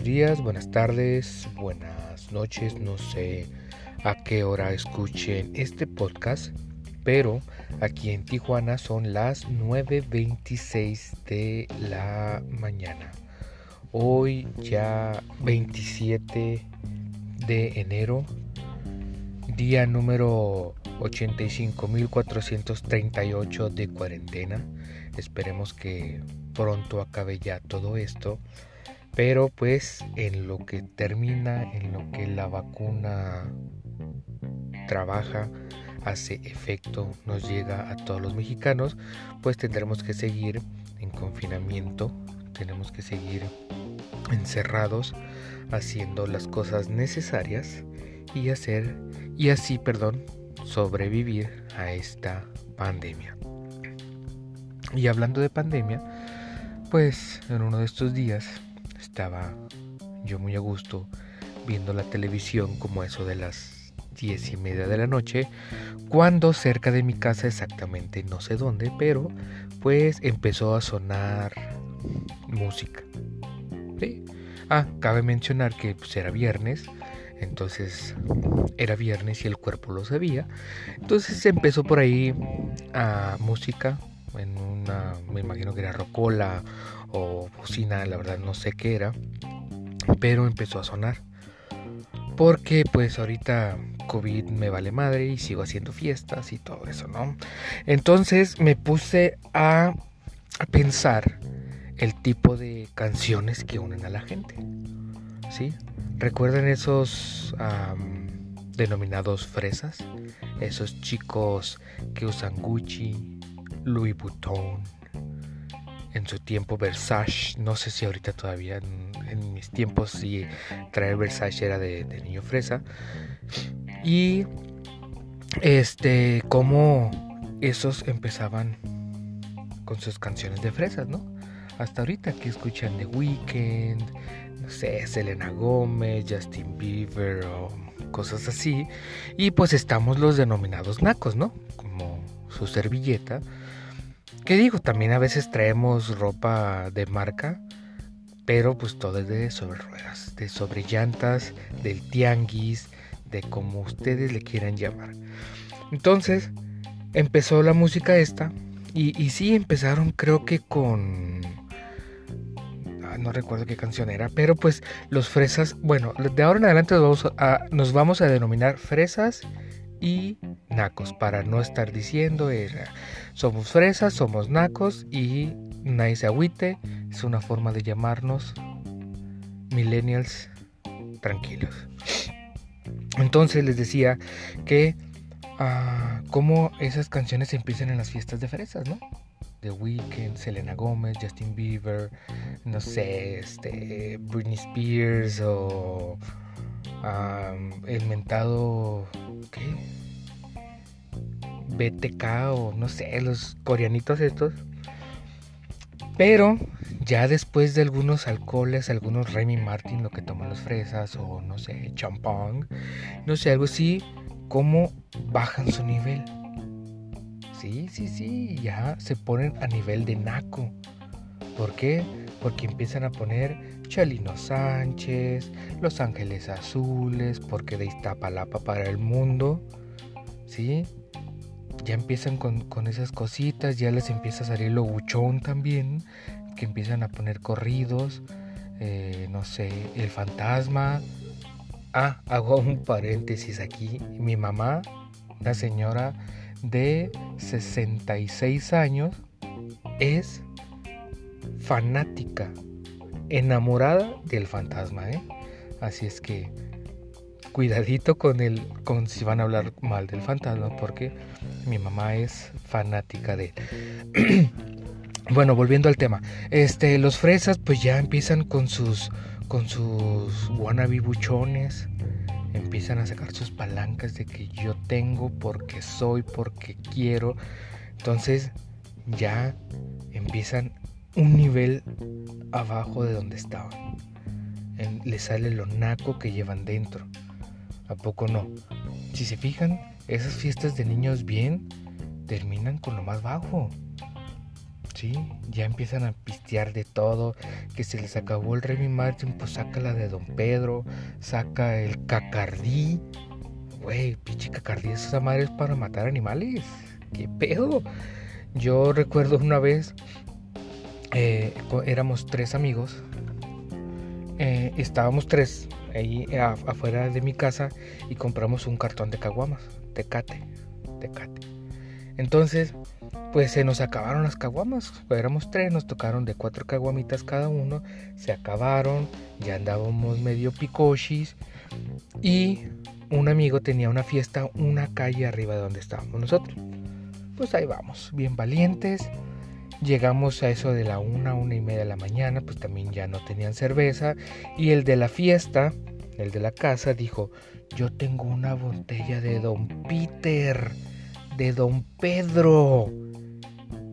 buenos días, buenas tardes, buenas noches, no sé a qué hora escuchen este podcast, pero aquí en Tijuana son las 9.26 de la mañana. Hoy ya 27 de enero, día número 85.438 de cuarentena. Esperemos que pronto acabe ya todo esto. Pero pues en lo que termina, en lo que la vacuna trabaja, hace efecto, nos llega a todos los mexicanos, pues tendremos que seguir en confinamiento, tenemos que seguir encerrados haciendo las cosas necesarias y hacer y así, perdón, sobrevivir a esta pandemia. Y hablando de pandemia, pues en uno de estos días estaba yo muy a gusto viendo la televisión como eso de las diez y media de la noche, cuando cerca de mi casa, exactamente no sé dónde, pero pues empezó a sonar música. Ah, cabe mencionar que pues, era viernes, entonces era viernes y el cuerpo lo sabía. Entonces empezó por ahí a música en una, me imagino que era rocola o bocina, la verdad no sé qué era, pero empezó a sonar. Porque pues ahorita COVID me vale madre y sigo haciendo fiestas y todo eso, ¿no? Entonces me puse a, pensar el tipo de canciones que unen a la gente. ¿Sí? ¿Recuerdan esos denominados fresas? Esos chicos que usan Gucci, Louis Vuitton, en su tiempo Versace, no sé si ahorita todavía, en, mis tiempos sí traer Versace era de, niño fresa. Y este, como esos empezaban con sus canciones de fresas, ¿no? Hasta ahorita que escuchan The Weeknd, no sé, Selena Gómez, Justin Bieber o cosas así. Y pues estamos los denominados nacos, ¿no? Como su servilleta ¿Qué digo? También a veces traemos ropa de marca, pero pues todo es de sobre ruedas, de sobre llantas, del tianguis, de como ustedes le quieran llamar. Entonces, empezó la música esta, y sí empezaron creo que con... No recuerdo qué canción era, pero pues los fresas, bueno, de ahora en adelante nos vamos a, nos vamos a denominar fresas y nacos para no estar diciendo somos fresas, somos nacos y nice agüite es una forma de llamarnos millennials tranquilos. Entonces les decía que uh, como esas canciones empiezan en las fiestas de fresas, ¿no? The Weeknd, Selena Gomez, Justin Bieber, no sé, este, Britney Spears o el mentado ¿qué? BTK o no sé, los coreanitos estos. Pero ya después de algunos alcoholes, algunos Remy Martin, lo que toman los fresas, o no sé, champán, no sé, algo así, cómo bajan su nivel. Sí, sí, sí, ya se ponen a nivel de naco. ¿Por qué? Porque empiezan a poner Chalino Sánchez, Los Ángeles Azules, porque de Iztapalapa para el mundo, ¿sí? Ya empiezan con, esas cositas, ya les empieza a salir lo buchón también, que empiezan a poner corridos, eh, no sé, el fantasma. Ah, hago un paréntesis aquí. Mi mamá, una señora de 66 años, es fanática enamorada del fantasma, ¿eh? Así es que cuidadito con el con si van a hablar mal del fantasma porque mi mamá es fanática de bueno, volviendo al tema. Este, los fresas pues ya empiezan con sus con sus wannabe buchones, empiezan a sacar sus palancas de que yo tengo porque soy, porque quiero. Entonces, ya empiezan un nivel abajo de donde estaban. le sale lo naco que llevan dentro. ¿A poco no? Si se fijan, esas fiestas de niños bien terminan con lo más bajo. Ya empiezan a pistear de todo, que se les acabó el Remy Martin, pues saca la de Don Pedro, saca el Cacardí. Güey, pinche Cacardí, esa madre es para matar animales. ¿Qué pedo? Yo recuerdo una vez, eh, éramos tres amigos, eh, estábamos tres ahí afuera de mi casa y compramos un cartón de caguamas, tecate, tecate. Entonces, pues se nos acabaron las caguamas. Éramos tres, nos tocaron de cuatro caguamitas cada uno. Se acabaron, ya andábamos medio picochis. Y un amigo tenía una fiesta, una calle arriba de donde estábamos nosotros. Pues ahí vamos, bien valientes. Llegamos a eso de la una, una y media de la mañana, pues también ya no tenían cerveza. Y el de la fiesta, el de la casa, dijo, yo tengo una botella de Don Peter, de Don Pedro.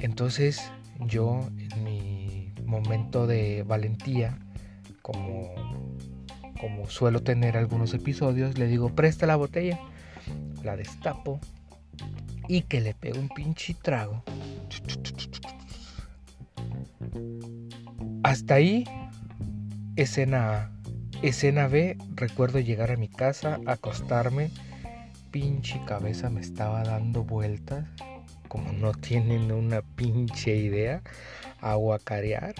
Entonces yo en mi momento de valentía, como, como suelo tener algunos episodios, le digo, presta la botella, la destapo y que le pego un pinche trago. Hasta ahí, escena A. Escena B, recuerdo llegar a mi casa, acostarme, pinche cabeza me estaba dando vueltas como no tienen una pinche idea, a guacarear.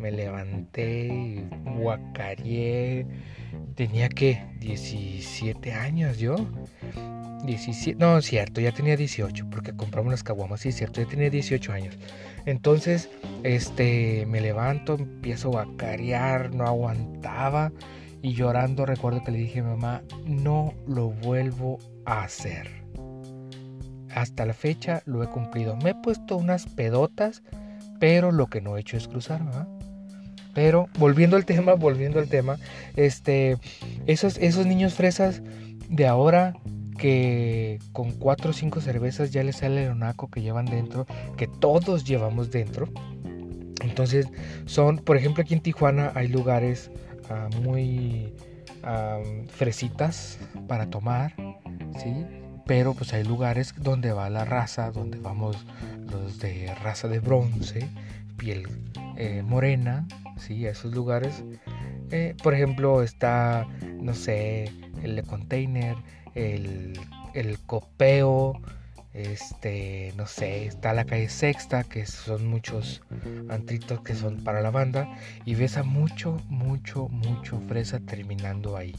Me levanté y guacareé. Tenía que 17 años yo. 17, no, cierto, ya tenía 18 porque compramos las caguamas, sí, cierto, ya tenía 18 años. Entonces, este, me levanto, empiezo a guacarear, no aguantaba y llorando recuerdo que le dije a mi mamá, no lo vuelvo a hacer hasta la fecha lo he cumplido. Me he puesto unas pedotas, pero lo que no he hecho es cruzar, Pero volviendo al tema, volviendo al tema, este, esos, esos niños fresas de ahora que con cuatro o cinco cervezas ya les sale el onaco que llevan dentro, que todos llevamos dentro. Entonces son, por ejemplo, aquí en Tijuana hay lugares ah, muy ah, fresitas para tomar, ¿sí? Pero pues hay lugares donde va la raza, donde vamos los de raza de bronce, piel eh, morena, ¿sí? A esos lugares. Eh, por ejemplo, está, no sé, el container, el, el copeo, este, no sé, está la calle Sexta, que son muchos antritos que son para la banda, y ves a mucho, mucho, mucho fresa terminando ahí.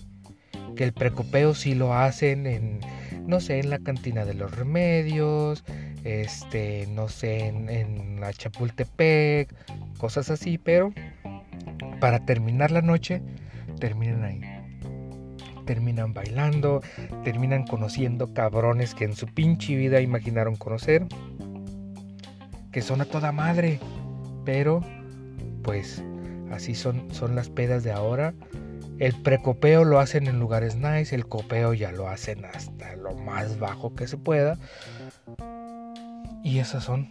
Que el precopeo sí lo hacen en no sé, en la cantina de los remedios, este, no sé, en, la Chapultepec, cosas así, pero para terminar la noche, terminan ahí. Terminan bailando, terminan conociendo cabrones que en su pinche vida imaginaron conocer, que son a toda madre, pero pues así son, son las pedas de ahora el precopeo lo hacen en lugares nice, el copeo ya lo hacen hasta lo más bajo que se pueda. Y esos son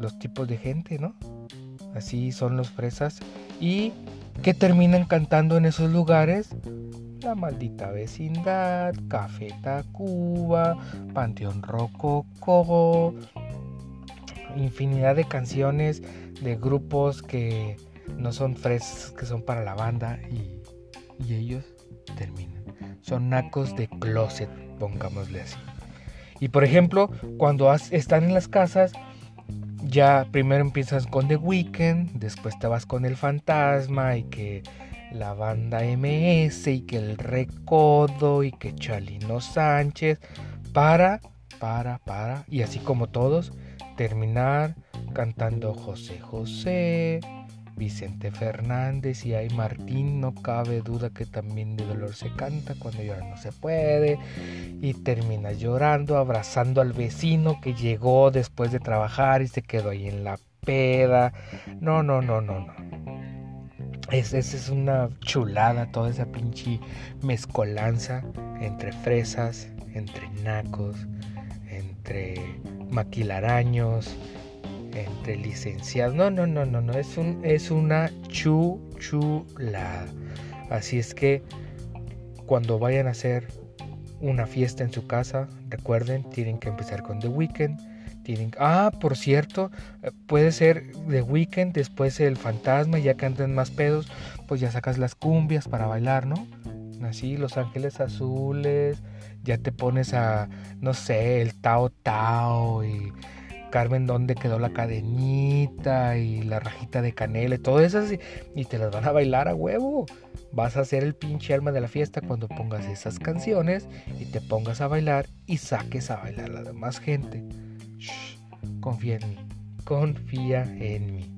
los tipos de gente, ¿no? Así son los fresas. Y que terminan cantando en esos lugares. La maldita vecindad, Café Tacuba, Panteón Rococó, infinidad de canciones de grupos que no son fresas, que son para la banda y y ellos terminan. Son nacos de closet, pongámosle así. Y por ejemplo, cuando están en las casas, ya primero empiezas con The Weeknd, después te vas con El Fantasma y que la banda MS y que el Recodo y que Chalino Sánchez, para, para, para, y así como todos, terminar cantando José José, Vicente Fernández y hay Martín, no cabe duda que también de dolor se canta cuando llora no se puede y termina llorando, abrazando al vecino que llegó después de trabajar y se quedó ahí en la peda. No, no, no, no, no. Esa es una chulada, toda esa pinche mezcolanza entre fresas, entre nacos, entre maquilaraños, entre licenciados. No, no, no, no, no. Es, un, es una chulada. Así es que cuando vayan a hacer una fiesta en su casa, recuerden, tienen que empezar con The Weeknd, tienen... Ah, por cierto, eh, puede ser de weekend, después el fantasma, ya que andan más pedos, pues ya sacas las cumbias para bailar, ¿no? Así, Los Ángeles Azules, ya te pones a, no sé, el Tao Tao y Carmen dónde quedó la cadenita y la rajita de canela y todo eso y te las van a bailar a huevo. Vas a ser el pinche alma de la fiesta cuando pongas esas canciones y te pongas a bailar y saques a bailar a la demás gente. confía en mí, confía en mí.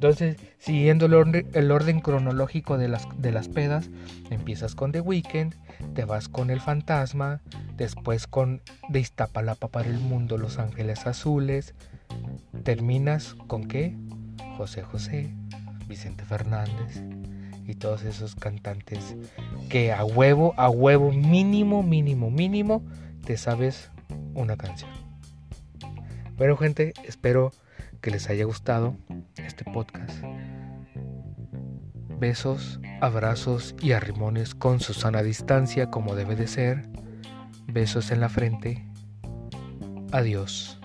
Entonces, siguiendo el orden, cronológico de las, de las pedas, empiezas con The Weeknd, te vas con El Fantasma, después con De Iztapalapa para el Mundo, Los Ángeles Azules, terminas con qué? José José, Vicente Fernández y todos esos cantantes que a huevo, a huevo, mínimo, mínimo, mínimo, te sabes una canción. Bueno gente, espero que les haya gustado este podcast. Besos, abrazos y arrimones con Susana distancia como debe de ser. Besos en la frente. Adiós.